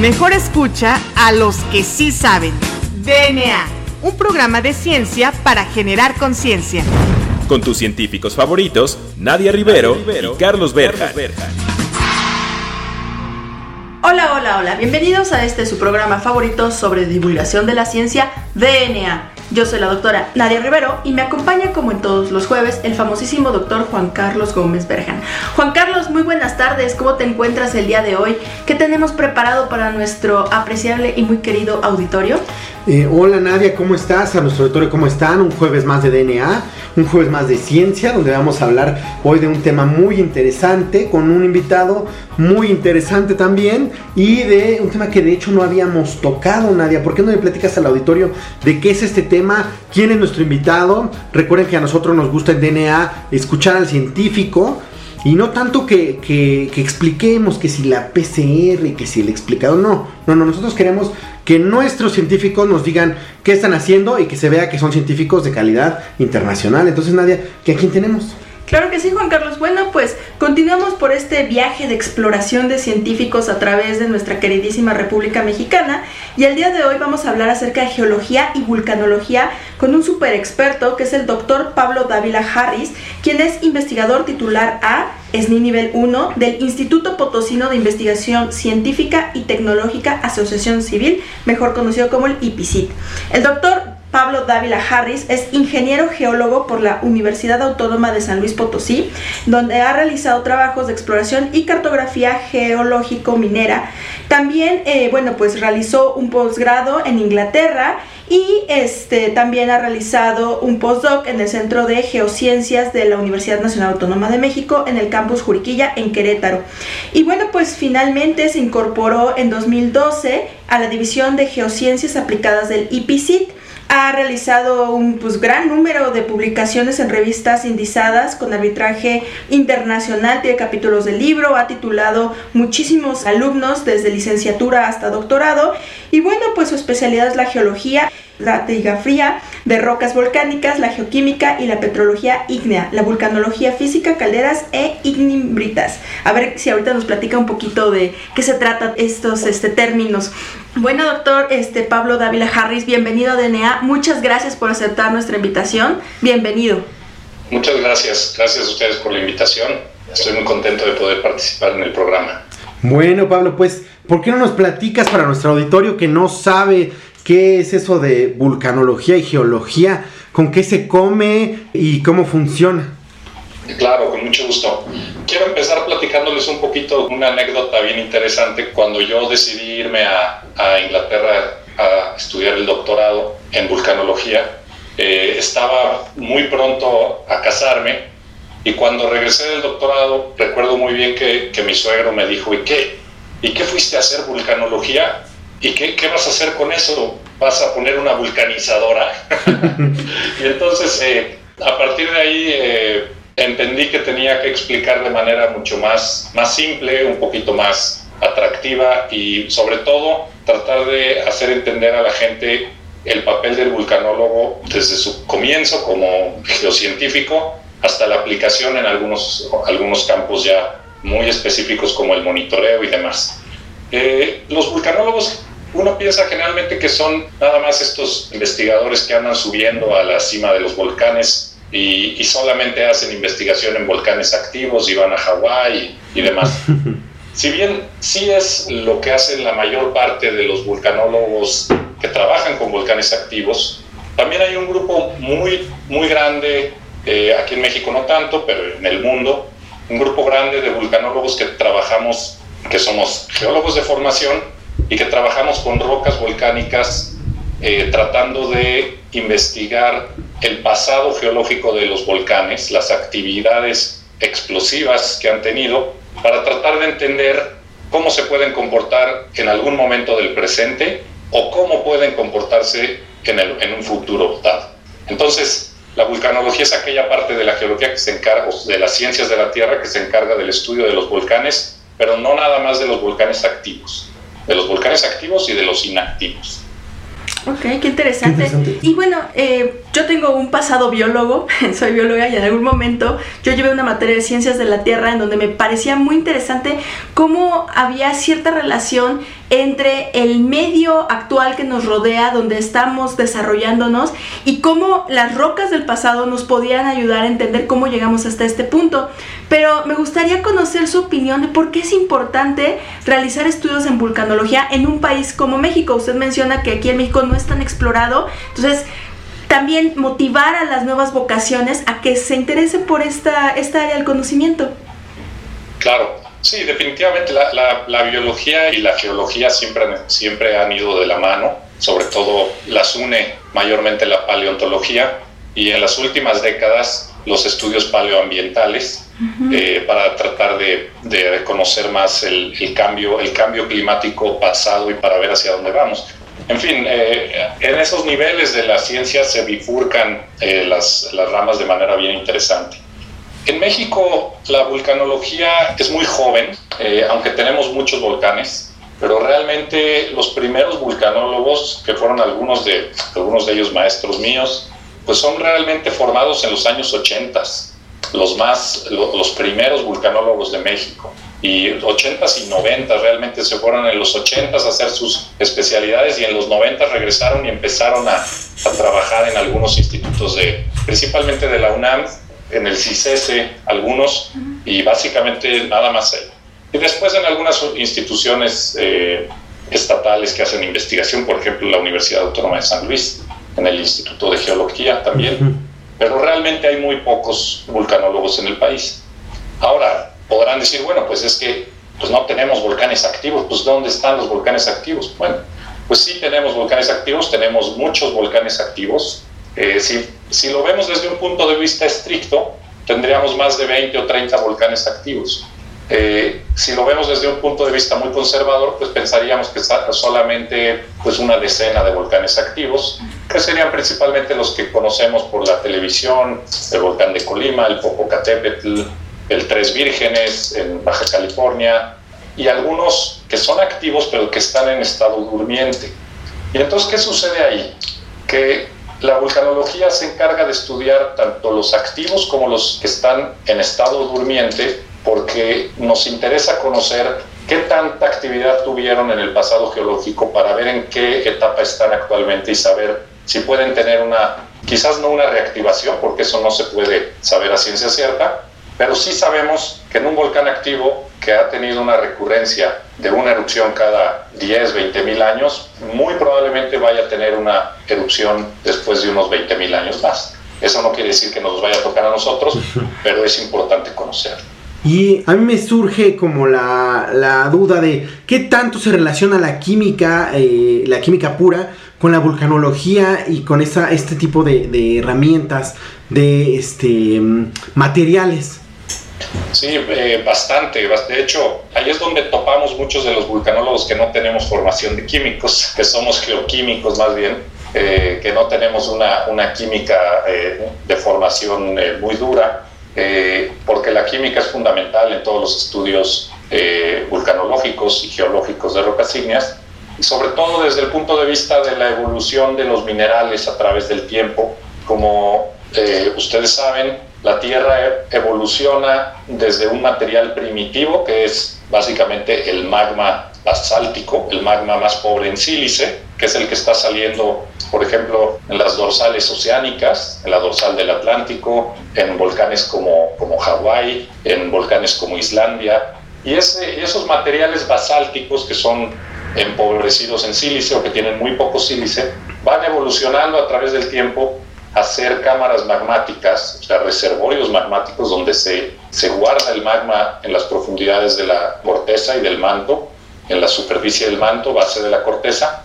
Mejor escucha a los que sí saben. DNA, un programa de ciencia para generar conciencia. Con tus científicos favoritos, Nadia Rivero, y Carlos Berja. Hola, hola, hola. Bienvenidos a este su programa favorito sobre divulgación de la ciencia DNA. Yo soy la doctora Nadia Rivero y me acompaña como en todos los jueves el famosísimo doctor Juan Carlos Gómez Berjan. Juan Carlos, muy buenas tardes. ¿Cómo te encuentras el día de hoy? ¿Qué tenemos preparado para nuestro apreciable y muy querido auditorio? Eh, hola Nadia, ¿cómo estás? A nuestro auditorio, ¿cómo están? Un jueves más de DNA, un jueves más de ciencia, donde vamos a hablar hoy de un tema muy interesante, con un invitado muy interesante también, y de un tema que de hecho no habíamos tocado, Nadia. ¿Por qué no le platicas al auditorio de qué es este tema? ¿Quién es nuestro invitado? Recuerden que a nosotros nos gusta el DNA escuchar al científico. Y no tanto que, que, que, expliquemos que si la PCR y que si el explicado, no, no, no, nosotros queremos que nuestros científicos nos digan qué están haciendo y que se vea que son científicos de calidad internacional. Entonces, Nadia, ¿que ¿a quién tenemos? Claro que sí, Juan Carlos. Bueno, pues continuamos por este viaje de exploración de científicos a través de nuestra queridísima República Mexicana y el día de hoy vamos a hablar acerca de geología y vulcanología con un super experto que es el doctor Pablo Dávila Harris, quien es investigador titular A, SNI nivel 1 del Instituto Potosino de Investigación Científica y Tecnológica Asociación Civil, mejor conocido como el IPICIT. El doctor Pablo Dávila Harris es ingeniero geólogo por la Universidad Autónoma de San Luis Potosí, donde ha realizado trabajos de exploración y cartografía geológico-minera. También, eh, bueno, pues realizó un posgrado en Inglaterra y este, también ha realizado un postdoc en el Centro de Geociencias de la Universidad Nacional Autónoma de México en el campus Juriquilla en Querétaro. Y bueno, pues finalmente se incorporó en 2012 a la División de Geociencias Aplicadas del IPCIT ha realizado un pues, gran número de publicaciones en revistas indizadas con arbitraje internacional, tiene capítulos del libro, ha titulado muchísimos alumnos desde licenciatura hasta doctorado. Y bueno, pues su especialidad es la geología la fría de rocas volcánicas, la geoquímica y la petrología ígnea, la vulcanología física, calderas e ignimbritas. A ver si ahorita nos platica un poquito de qué se trata estos este, términos. Bueno, doctor este, Pablo Dávila Harris, bienvenido a DNA. Muchas gracias por aceptar nuestra invitación. Bienvenido. Muchas gracias. Gracias a ustedes por la invitación. Estoy muy contento de poder participar en el programa. Bueno, Pablo, pues, ¿por qué no nos platicas para nuestro auditorio que no sabe qué es eso de vulcanología y geología? ¿Con qué se come y cómo funciona? Claro, con mucho gusto. Quiero empezar platicándoles un poquito una anécdota bien interesante. Cuando yo decidí irme a, a Inglaterra a estudiar el doctorado en vulcanología, eh, estaba muy pronto a casarme y cuando regresé del doctorado recuerdo muy bien que, que mi suegro me dijo, ¿y qué? ¿Y qué fuiste a hacer vulcanología? ¿Y qué, qué, vas a hacer con eso? ¿Vas a poner una vulcanizadora? y entonces, eh, a partir de ahí, eh, entendí que tenía que explicar de manera mucho más, más simple, un poquito más atractiva y sobre todo tratar de hacer entender a la gente el papel del vulcanólogo desde su comienzo como geocientífico hasta la aplicación en algunos, algunos campos ya muy específicos como el monitoreo y demás. Eh, los vulcanólogos, uno piensa generalmente que son nada más estos investigadores que andan subiendo a la cima de los volcanes y, y solamente hacen investigación en volcanes activos y van a Hawái y, y demás. Si bien sí es lo que hacen la mayor parte de los vulcanólogos que trabajan con volcanes activos, también hay un grupo muy, muy grande, eh, aquí en México no tanto, pero en el mundo, un grupo grande de vulcanólogos que trabajamos, que somos geólogos de formación y que trabajamos con rocas volcánicas eh, tratando de investigar el pasado geológico de los volcanes, las actividades explosivas que han tenido, para tratar de entender cómo se pueden comportar en algún momento del presente o cómo pueden comportarse en, en un futuro dado. Entonces, la vulcanología es aquella parte de la geología que se encarga, de las ciencias de la Tierra que se encarga del estudio de los volcanes, pero no nada más de los volcanes activos, de los volcanes activos y de los inactivos. Ok, qué interesante. Y bueno, eh, yo tengo un pasado biólogo, soy bióloga y en algún momento yo llevé una materia de ciencias de la Tierra en donde me parecía muy interesante cómo había cierta relación entre el medio actual que nos rodea, donde estamos desarrollándonos, y cómo las rocas del pasado nos podían ayudar a entender cómo llegamos hasta este punto. Pero me gustaría conocer su opinión de por qué es importante realizar estudios en vulcanología en un país como México. Usted menciona que aquí en México no es tan explorado, entonces también motivar a las nuevas vocaciones a que se interesen por esta, esta área del conocimiento. Claro, Sí, definitivamente la, la, biología y la geología siempre, siempre han ido de la mano, sobre todo las une mayormente la paleontología y en las últimas décadas los estudios paleoambientales eh, para tratar de, de conocer más el, el, cambio, el cambio climático pasado y para ver hacia dónde vamos. En fin, eh, en esos niveles de la ciencia se bifurcan eh, las, las ramas de manera bien interesante. En México la vulcanología es muy joven, eh, aunque tenemos muchos volcanes, pero realmente los primeros vulcanólogos, que fueron algunos de, algunos de ellos maestros míos, pues son realmente formados en los años 80, los, más, los primeros vulcanólogos de México. Y 80s y 90 realmente se fueron en los 80s a hacer sus especialidades y en los 90 regresaron y empezaron a, a trabajar en algunos institutos de, principalmente de la UNAM, en el CICESE algunos y básicamente nada más él. Y después en algunas instituciones eh, estatales que hacen investigación, por ejemplo la Universidad Autónoma de San Luis, en el Instituto de Geología también, pero realmente hay muy pocos vulcanólogos en el país. Ahora, podrán decir, bueno, pues es que pues no tenemos volcanes activos, pues ¿dónde están los volcanes activos? Bueno, pues sí tenemos volcanes activos, tenemos muchos volcanes activos, eh, si, si, lo vemos desde un punto de vista estricto, tendríamos más de 20 o 30 volcanes activos. Eh, si lo vemos desde un punto de vista muy conservador, pues pensaríamos que solamente pues una decena de volcanes activos, que serían principalmente los que conocemos por la televisión, el volcán de Colima, el Popocatépetl, el Tres Vírgenes en Baja California, y algunos que son activos pero que están en estado durmiente. Y entonces, ¿qué sucede ahí? Que la vulcanología se encarga de estudiar tanto los activos como los que están en estado durmiente porque nos interesa conocer qué tanta actividad tuvieron en el pasado geológico para ver en qué etapa están actualmente y saber si pueden tener una, quizás no una reactivación, porque eso no se puede saber a ciencia cierta, pero sí sabemos que en un volcán activo que ha tenido una recurrencia de una erupción cada 10, 20 mil años, muy probablemente vaya a tener una erupción después de unos 20 mil años más. Eso no quiere decir que nos vaya a tocar a nosotros, pero es importante conocerlo. Y a mí me surge como la, la duda de qué tanto se relaciona la química, eh, la química pura, con la vulcanología y con esa, este tipo de, de herramientas, de este, materiales. Sí, eh, bastante. De hecho, ahí es donde topamos muchos de los vulcanólogos que no tenemos formación de químicos, que somos geoquímicos más bien, eh, que no tenemos una, una química eh, de formación muy dura, porque la química es fundamental en todos los estudios vulcanológicos y geológicos de rocas ígneas, y sobre todo desde el punto de vista de la evolución de los minerales a través del tiempo. Como ustedes saben, la Tierra evoluciona desde un material primitivo, que es básicamente el magma basáltico, el magma más pobre en sílice, que es el que está saliendo, por ejemplo, en las dorsales oceánicas, en la dorsal del Atlántico, en volcanes como, como Hawái, en volcanes como Islandia. Y ese, esos materiales basálticos que son empobrecidos en sílice o que tienen muy poco sílice, van evolucionando a través del tiempo hacer cámaras magmáticas, o sea, reservorios magmáticos donde se, se guarda el magma en las profundidades de la corteza y del manto, en la superficie del manto, base de la corteza,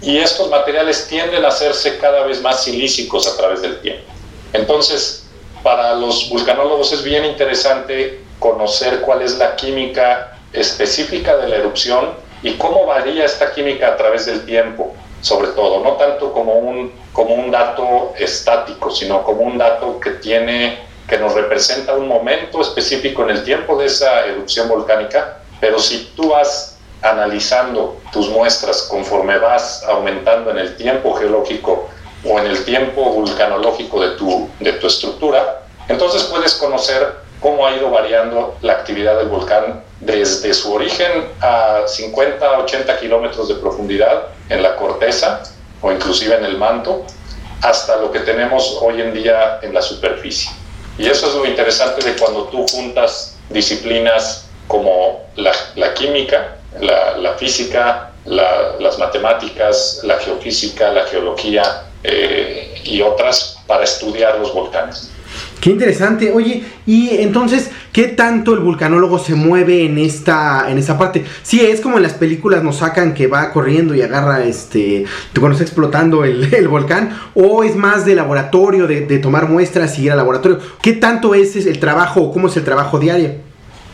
y estos materiales tienden a hacerse cada vez más silícicos a través del tiempo. Entonces, para los vulcanólogos es bien interesante conocer cuál es la química específica de la erupción y cómo varía esta química a través del tiempo, sobre todo, no tanto como un, como un dato estático, sino como un dato que tiene que nos representa un momento específico en el tiempo de esa erupción volcánica, pero si tú vas analizando tus muestras conforme vas aumentando en el tiempo geológico o en el tiempo vulcanológico de tu, de tu estructura, entonces puedes conocer cómo ha ido variando la actividad del volcán desde su origen a 50, 80 kilómetros de profundidad en la corteza o inclusive en el manto, hasta lo que tenemos hoy en día en la superficie. Y eso es lo interesante de cuando tú juntas disciplinas como la, la química, la, la física, la, las matemáticas, la geofísica, la geología eh, y otras para estudiar los volcanes. Qué interesante. Oye, y entonces, ¿qué tanto el vulcanólogo se mueve en esta, en esta parte? Sí, es como en las películas nos sacan que va corriendo y agarra este, cuando está explotando el, el volcán, o es más de laboratorio, de, tomar muestras y ir al laboratorio. ¿Qué tanto es el trabajo o cómo es el trabajo diario?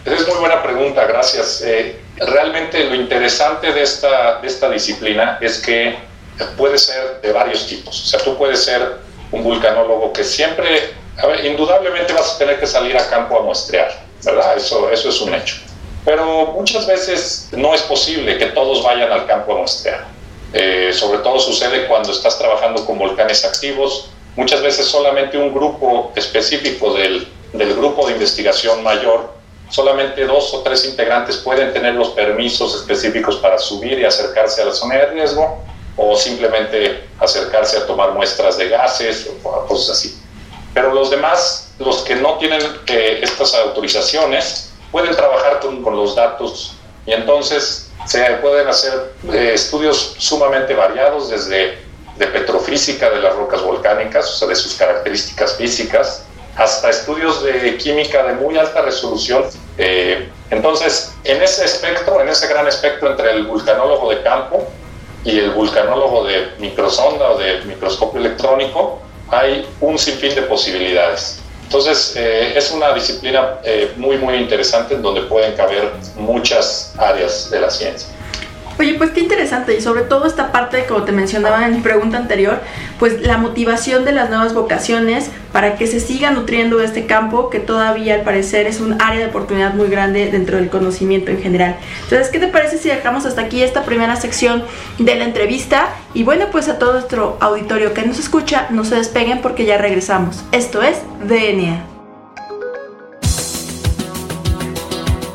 Es muy buena pregunta, gracias. Eh, realmente lo interesante de esta, de esta disciplina es que puede ser de varios tipos. O sea, tú puedes ser un vulcanólogo que siempre a ver, indudablemente vas a tener que salir a campo a muestrear, ¿verdad? Eso, eso es un hecho. Pero muchas veces no es posible que todos vayan al campo a muestrear. Eh, sobre todo sucede cuando estás trabajando con volcanes activos. Muchas veces solamente un grupo específico del, del grupo de investigación mayor, solamente dos o tres integrantes pueden tener los permisos específicos para subir y acercarse a la zona de riesgo o simplemente acercarse a tomar muestras de gases o cosas así. Pero los demás, los que no tienen eh, estas autorizaciones, pueden trabajar con, con, los datos y entonces se pueden hacer eh, estudios sumamente variados desde de petrofísica de las rocas volcánicas, o sea, de sus características físicas, hasta estudios de química de muy alta resolución. Eh, entonces, en ese espectro, en ese gran espectro entre el vulcanólogo de campo y el vulcanólogo de microsonda o de microscopio electrónico, hay un sinfín de posibilidades. Entonces, eh, es una disciplina eh, muy, muy interesante en donde pueden caber muchas áreas de la ciencia. Oye, pues qué interesante y sobre todo esta parte, como te mencionaba en mi pregunta anterior, pues la motivación de las nuevas vocaciones para que se siga nutriendo este campo que todavía al parecer es un área de oportunidad muy grande dentro del conocimiento en general. Entonces, ¿qué te parece si dejamos hasta aquí esta primera sección de la entrevista? Y bueno, pues a todo nuestro auditorio que nos escucha, no se despeguen porque ya regresamos. Esto es DNA.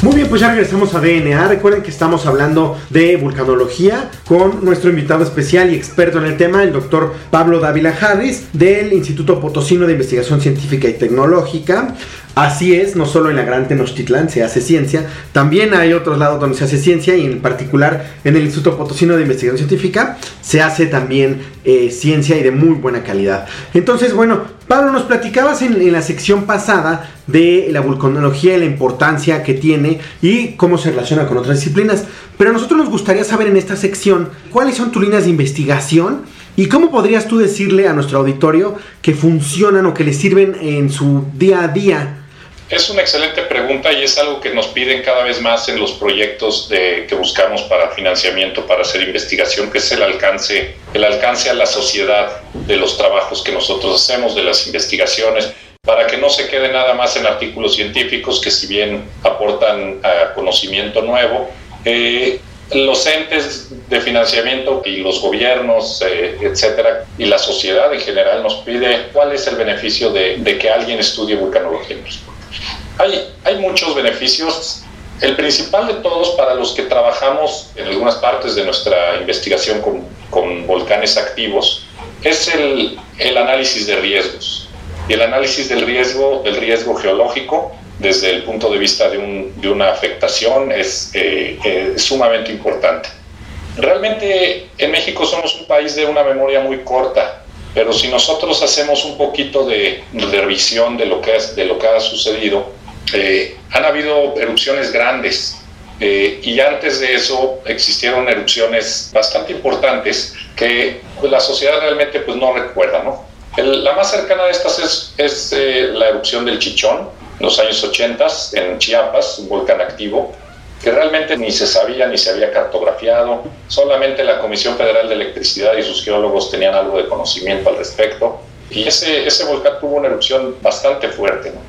Muy bien, pues ya regresamos a DNA. Recuerden que estamos hablando de vulcanología con nuestro invitado especial y experto en el tema, el doctor Pablo Dávila Harris, del Instituto Potosino de Investigación Científica y Tecnológica. Así es, no solo en la Gran Tenochtitlán se hace ciencia, también hay otros lados donde se hace ciencia y en particular en el Instituto Potosino de Investigación Científica se hace también eh, ciencia y de muy buena calidad. Entonces, bueno, Pablo, nos platicabas en, la sección pasada de la vulcanología y la importancia que tiene y cómo se relaciona con otras disciplinas, pero a nosotros nos gustaría saber en esta sección cuáles son tus líneas de investigación ¿Y cómo podrías tú decirle a nuestro auditorio que funcionan o que les sirven en su día a día? Es una excelente pregunta y es algo que nos piden cada vez más en los proyectos de, que buscamos para financiamiento, para hacer investigación, que es el alcance, el alcance a la sociedad de los trabajos que nosotros hacemos, de las investigaciones, para que no se quede nada más en artículos científicos que si bien aportan uh, conocimiento nuevo, eh, los entes de financiamiento y los gobiernos, eh, etcétera, y la sociedad en general nos pide cuál es el beneficio de, de que alguien estudie vulcanología. Hay, hay muchos beneficios. El principal de todos para los que trabajamos en algunas partes de nuestra investigación con, con volcanes activos es el, el análisis de riesgos. Y el análisis del riesgo, del riesgo geológico, desde el punto de vista de, un, de una afectación es, eh, eh, sumamente importante. Realmente en México somos un país de una memoria muy corta, pero si nosotros hacemos un poquito de, de revisión de lo, que es, de lo que ha sucedido, eh, han habido erupciones grandes eh, y antes de eso existieron erupciones bastante importantes que pues, la sociedad realmente pues, no recuerda. ¿no? la más cercana de estas es, es eh, la erupción del Chichón en los años 80 en Chiapas, un volcán activo, que realmente ni se sabía ni se había cartografiado, solamente la Comisión Federal de Electricidad y sus geólogos tenían algo de conocimiento al respecto. Y ese, ese volcán tuvo una erupción bastante fuerte ¿no?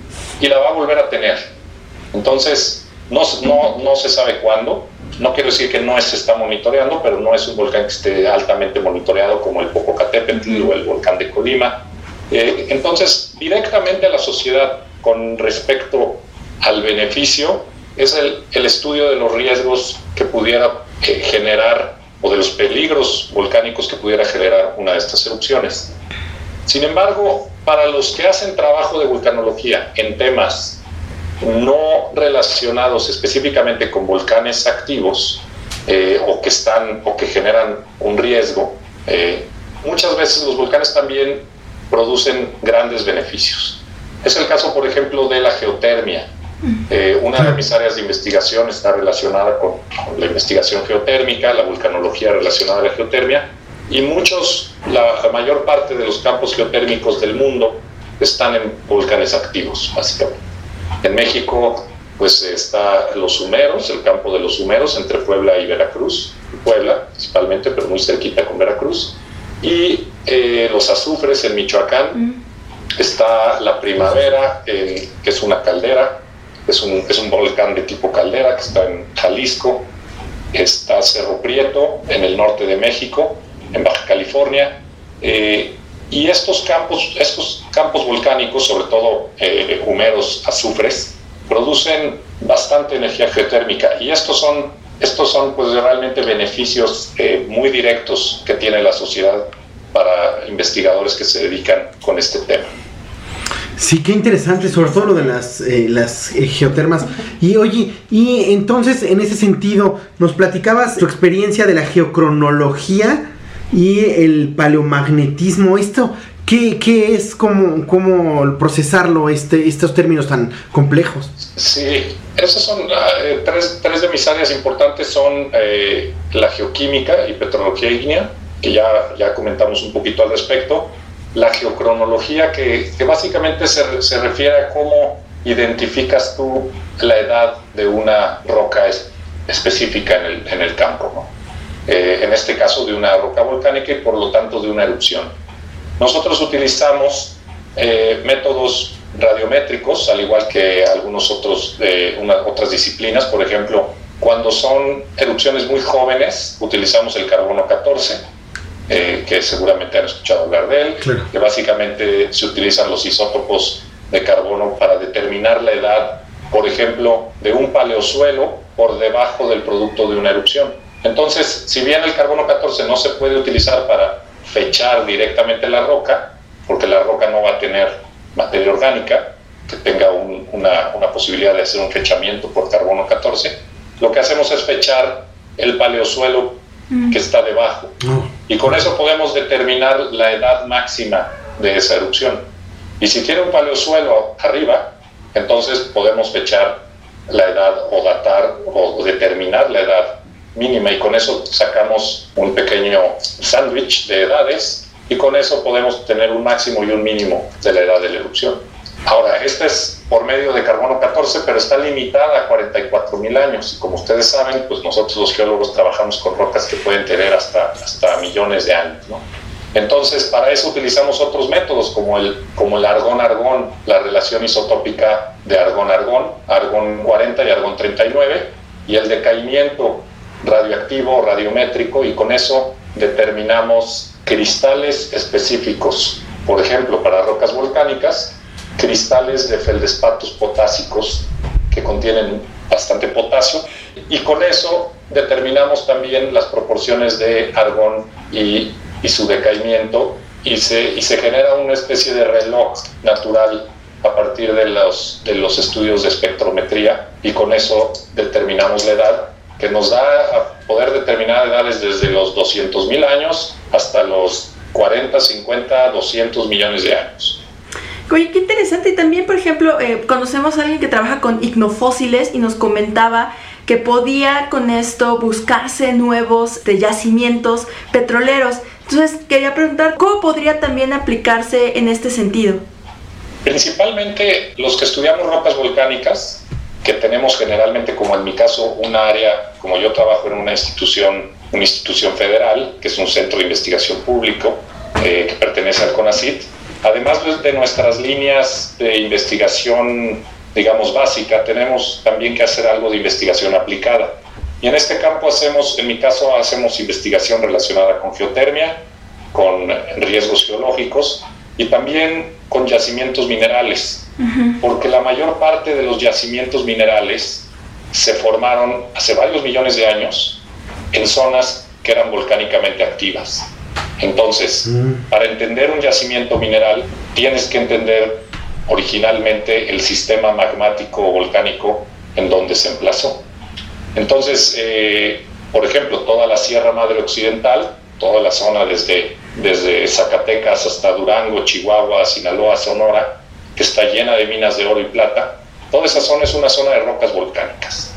y la va a volver a tener. Entonces, no, no, no se sabe cuándo. No quiero decir que no se está monitoreando, pero no es un volcán que esté altamente monitoreado como el Popocatépetl o el volcán de Colima. Eh, entonces, directamente a la sociedad con respecto al beneficio es el, el estudio de los riesgos que pudiera eh, generar o de los peligros volcánicos que pudiera generar una de estas erupciones. Sin embargo, para los que hacen trabajo de vulcanología en temas no relacionados específicamente con volcanes activos eh, o que están o que generan un riesgo, eh, muchas veces los volcanes también producen grandes beneficios. Es el caso, por ejemplo, de la geotermia. Eh, una de mis áreas de investigación está relacionada con, con, la investigación geotérmica, la vulcanología relacionada a la geotermia, y muchos, la, la, mayor parte de los campos geotérmicos del mundo están en volcanes activos, básicamente. En México, pues está los Humeros, el campo de los Humeros entre Puebla y Veracruz, Puebla principalmente, pero muy cerquita con Veracruz, y eh, los azufres en Michoacán. Mm. Está la Primavera, eh, que es una caldera, es un, es un volcán de tipo caldera que está en Jalisco. Está Cerro Prieto en el norte de México, en Baja California. Eh, y estos campos, estos campos volcánicos, sobre todo eh, humeros, azufres, producen bastante energía geotérmica. Y estos son, estos son pues, realmente beneficios eh, muy directos que tiene la sociedad para investigadores que se dedican con este tema. Sí, qué interesante, sobre todo lo de las, eh, las eh, geotermas. Y oye, y entonces en ese sentido, nos platicabas tu experiencia de la geocronología y el paleomagnetismo. Esto, ¿qué, qué es? ¿Cómo, cómo procesarlo, este, estos términos tan complejos? Sí, esas son eh, tres, tres, de mis áreas importantes son eh, la geoquímica y petrología ígnea, que ya, ya comentamos un poquito al respecto la geocronología, que, que básicamente se, se, refiere a cómo identificas tú la edad de una roca es, específica en el, en el campo, ¿no? Eh, en este caso de una roca volcánica y por lo tanto de una erupción. Nosotros utilizamos eh, métodos radiométricos, al igual que algunos otros de una, otras disciplinas, por ejemplo, cuando son erupciones muy jóvenes, utilizamos el carbono 14 eh, que seguramente han escuchado hablar de él, claro. que básicamente se utilizan los isótopos de carbono para determinar la edad, por ejemplo, de un paleosuelo por debajo del producto de una erupción. Entonces, si bien el carbono 14 no se puede utilizar para fechar directamente la roca, porque la roca no va a tener materia orgánica que tenga un, una, una posibilidad de hacer un fechamiento por carbono 14, lo que hacemos es fechar el paleosuelo que está debajo. Y con eso podemos determinar la edad máxima de esa erupción. Y si tiene un paleosuelo arriba, entonces podemos fechar la edad o datar o determinar la edad mínima y con eso sacamos un pequeño sándwich de edades y con eso podemos tener un máximo y un mínimo de la edad de la erupción. Ahora, esta es por medio de carbono 14, pero está limitada a 44 mil años. Y como ustedes saben, pues nosotros los geólogos trabajamos con rocas que pueden tener hasta, hasta millones de años. ¿no? Entonces, para eso utilizamos otros métodos como el, como el argón-argón, la relación isotópica de argón-argón, argón 40 y argón 39, y el decaimiento radioactivo, radiométrico, y con eso determinamos cristales específicos. Por ejemplo, para rocas volcánicas, cristales de feldespatos potásicos que contienen bastante potasio y con eso determinamos también las proporciones de argón y, y su decaimiento y se, y se, genera una especie de reloj natural a partir de los, de los estudios de espectrometría y con eso determinamos la edad que nos da a poder determinar edades desde los 200.000 años hasta los 40, 50, 200 millones de años. Oye, qué interesante. Y también, por ejemplo, eh, conocemos a alguien que trabaja con ignofósiles y nos comentaba que podía con esto buscarse nuevos de yacimientos petroleros. Entonces, quería preguntar, ¿cómo podría también aplicarse en este sentido? Principalmente los que estudiamos rocas volcánicas, que tenemos generalmente, como en mi caso, un área, como yo trabajo en una institución, una institución federal, que es un centro de investigación público eh, que pertenece al CONACIT, además de nuestras líneas de investigación, digamos, básica, tenemos también que hacer algo de investigación aplicada. Y en este campo hacemos, en mi caso, hacemos investigación relacionada con geotermia, con riesgos geológicos y también con yacimientos minerales, porque la mayor parte de los yacimientos minerales se formaron hace varios millones de años en zonas que eran volcánicamente activas. Entonces, mm. para entender un yacimiento mineral, tienes que entender originalmente el sistema magmático volcánico en donde se emplazó. Entonces, eh, por ejemplo, toda la Sierra Madre Occidental, toda la zona desde, desde Zacatecas hasta Durango, Chihuahua, Sinaloa, Sonora, que está llena de minas de oro y plata, toda esa zona es una zona de rocas volcánicas.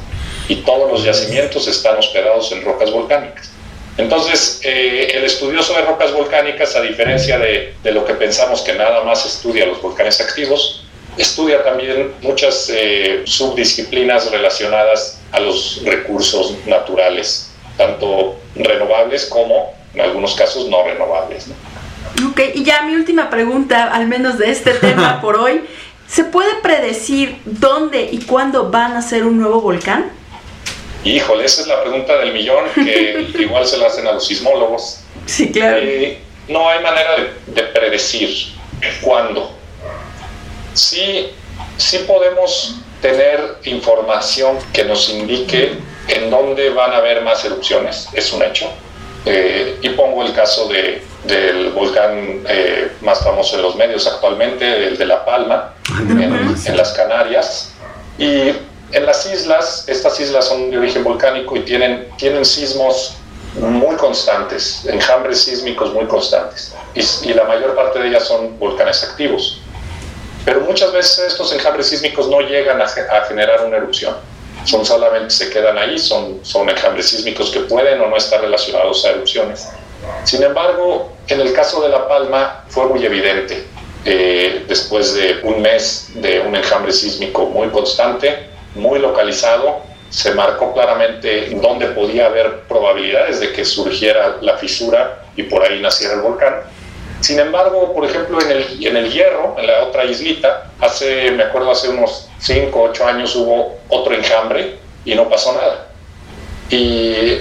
Y todos los yacimientos están hospedados en rocas volcánicas. Entonces, eh, el estudioso de rocas volcánicas, a diferencia de, lo que pensamos que nada más estudia los volcanes activos, estudia también muchas eh, subdisciplinas relacionadas a los recursos naturales, tanto renovables como, en algunos casos, no renovables. Ok, y ya mi última pregunta, al menos de este tema por hoy. ¿Se puede predecir dónde y cuándo van a ser un nuevo volcán? Híjole, esa es la pregunta del millón que igual se la hacen a los sismólogos. Sí, claro. Eh, no hay manera de, predecir cuándo. Sí, sí podemos tener información que nos indique en dónde van a haber más erupciones, es un hecho. Eh, y pongo el caso de, del volcán eh, más famoso de los medios actualmente, el de La Palma, en, en las Canarias. Y en las islas, estas islas son de origen volcánico y tienen, tienen sismos muy constantes, enjambres sísmicos muy constantes. Y, la mayor parte de ellas son volcanes activos. Pero muchas veces estos enjambres sísmicos no llegan a, generar una erupción. Son solamente se quedan ahí, son, son enjambres sísmicos que pueden o no estar relacionados a erupciones. Sin embargo, en el caso de La Palma fue muy evidente. Eh, después de un mes de un enjambre sísmico muy constante, muy localizado, se marcó claramente dónde podía haber probabilidades de que surgiera la fisura y por ahí naciera el volcán. Sin embargo, por ejemplo, en el, en el Hierro, en la otra islita, hace, me acuerdo, hace unos 5 o 8 años hubo otro enjambre y no pasó nada. Y,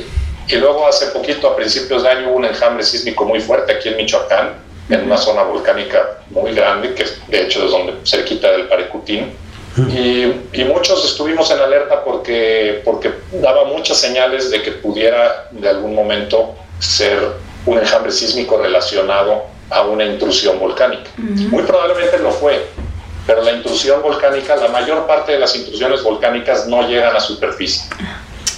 y, luego hace poquito, a principios de año, hubo un enjambre sísmico muy fuerte aquí en Michoacán, en una zona volcánica muy grande, que de hecho es donde cerquita del Parecutín y, muchos estuvimos en alerta porque, porque daba muchas señales de que pudiera de algún momento ser un enjambre sísmico relacionado a una intrusión volcánica. Muy probablemente lo fue, pero la intrusión volcánica, la mayor parte de las intrusiones volcánicas no llegan a superficie.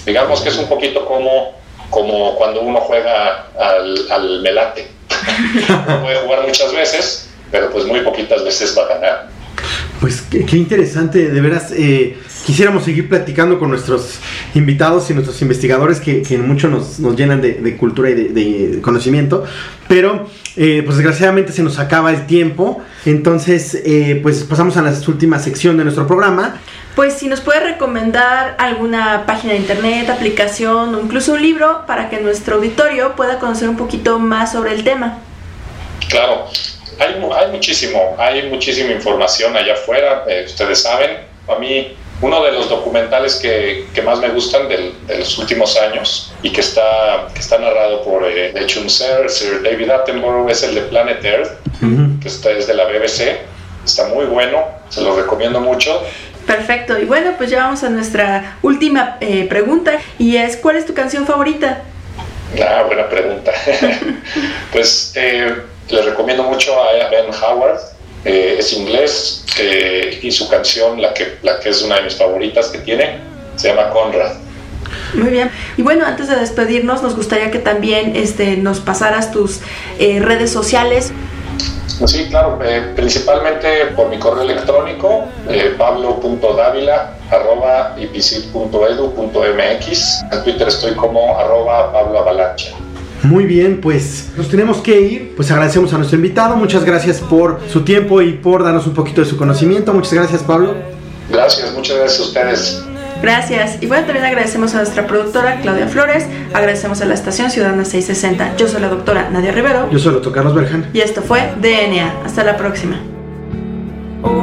Digamos que es un poquito como, como cuando uno juega al, al melate. puede jugar muchas veces, pero pues muy poquitas veces va a ganar. Pues qué, interesante, de veras. Eh, quisiéramos seguir platicando con nuestros invitados y nuestros investigadores que, mucho nos, llenan de, cultura y de, conocimiento, pero eh, pues desgraciadamente se nos acaba el tiempo, entonces eh, pues pasamos a la última sección de nuestro programa. Pues si nos puede recomendar alguna página de internet, aplicación o incluso un libro para que nuestro auditorio pueda conocer un poquito más sobre el tema. Claro, hay, hay muchísimo, hay muchísima información allá afuera, eh, ustedes saben. A mí, uno de los documentales que, que más me gustan de los últimos años y que está, que está narrado por, eh, de hecho, un Sir, Sir David Attenborough, es el de Planet Earth, que está, es de la BBC. Está muy bueno, se lo recomiendo mucho. Perfecto, y bueno, pues ya vamos a nuestra última eh, pregunta y es, ¿cuál es tu canción favorita? Ah, buena pregunta. pues eh, les recomiendo mucho a Ben Howard, eh, es inglés eh, y su canción, la que, la que es una de mis favoritas que tiene, se llama Conrad. Muy bien. Y bueno, antes de despedirnos, nos gustaría que también este, nos pasaras tus eh, redes sociales. Sí, claro, eh, principalmente por mi correo electrónico, eh, pablo.davila.ipcit.edu.mx. En Twitter estoy como arroba Pablo Avalancha. Muy bien, pues nos tenemos que ir. Pues agradecemos a nuestro invitado. Muchas gracias por su tiempo y por darnos un poquito de su conocimiento. Muchas gracias, Pablo. Gracias, muchas gracias a ustedes. Gracias. Y bueno, también agradecemos a nuestra productora Claudia Flores, agradecemos a la estación Ciudadana 660. Yo soy la doctora Nadia Rivero. Yo soy el doctor Carlos Berjan. Y esto fue DNA. Hasta la próxima. Oh,